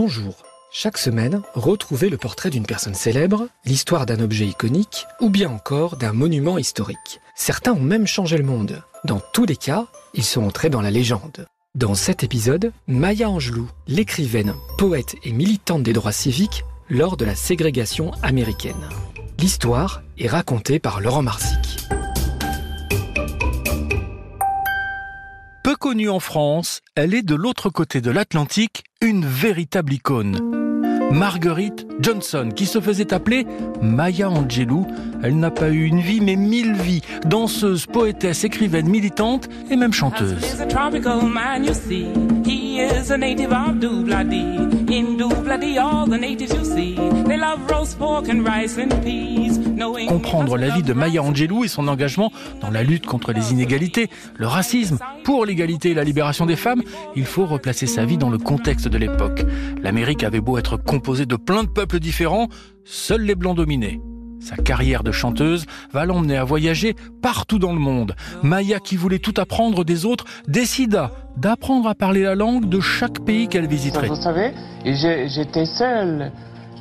Bonjour. Chaque semaine, retrouvez le portrait d'une personne célèbre, l'histoire d'un objet iconique ou bien encore d'un monument historique. Certains ont même changé le monde. Dans tous les cas, ils sont entrés dans la légende. Dans cet épisode, Maya Angelou, l'écrivaine, poète et militante des droits civiques lors de la ségrégation américaine. L'histoire est racontée par Laurent Marsic. Connue en France, elle est de l'autre côté de l'Atlantique une véritable icône. Marguerite Johnson, qui se faisait appeler Maya Angelou. Elle n'a pas eu une vie, mais mille vies. Danseuse, poétesse, écrivaine, militante et même chanteuse. Comprendre la vie de Maya Angelou et son engagement dans la lutte contre les inégalités, le racisme, pour l'égalité et la libération des femmes, il faut replacer sa vie dans le contexte de l'époque. L'Amérique avait beau être composée de plein de peuples différents, seuls les blancs dominaient. Sa carrière de chanteuse va l'emmener à voyager partout dans le monde. Maya, qui voulait tout apprendre des autres, décida d'apprendre à parler la langue de chaque pays qu'elle visiterait. Vous savez, j'étais seule.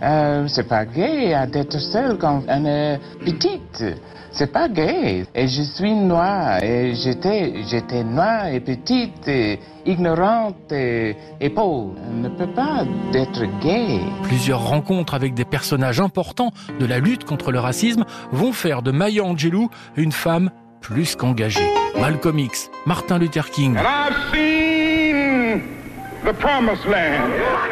Euh, c'est pas gay d'être seule quand on est petite. C'est pas gay. Et je suis noire. Et j'étais, j'étais noire et petite, et ignorante et, et pauvre. On ne peut pas être gay. Plusieurs rencontres avec des personnages importants de la lutte contre le racisme vont faire de Maya Angelou une femme plus qu'engagée. Malcolm X, Martin Luther King.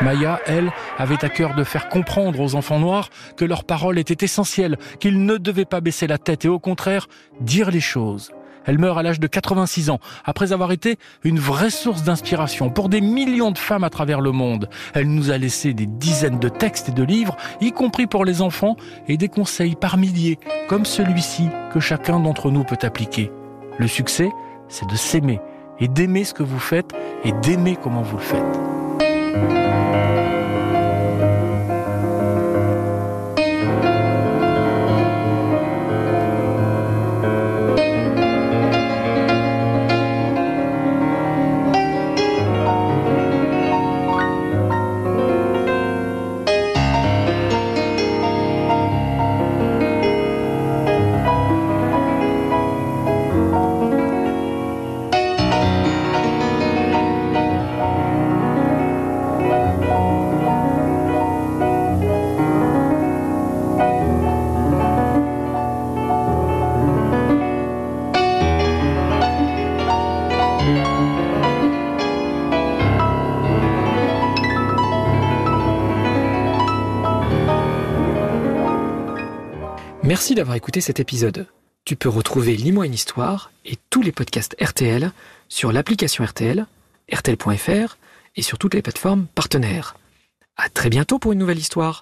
Maya, elle, avait à cœur de faire comprendre aux enfants noirs que leur parole était essentielle, qu'ils ne devaient pas baisser la tête et au contraire dire les choses. Elle meurt à l'âge de 86 ans, après avoir été une vraie source d'inspiration pour des millions de femmes à travers le monde. Elle nous a laissé des dizaines de textes et de livres, y compris pour les enfants, et des conseils par milliers, comme celui-ci, que chacun d'entre nous peut appliquer. Le succès, c'est de s'aimer et d'aimer ce que vous faites et d'aimer comment vous le faites. Merci d'avoir écouté cet épisode. Tu peux retrouver Lis-moi une histoire et tous les podcasts RTL sur l'application RTL, RTL.fr et sur toutes les plateformes partenaires. À très bientôt pour une nouvelle histoire.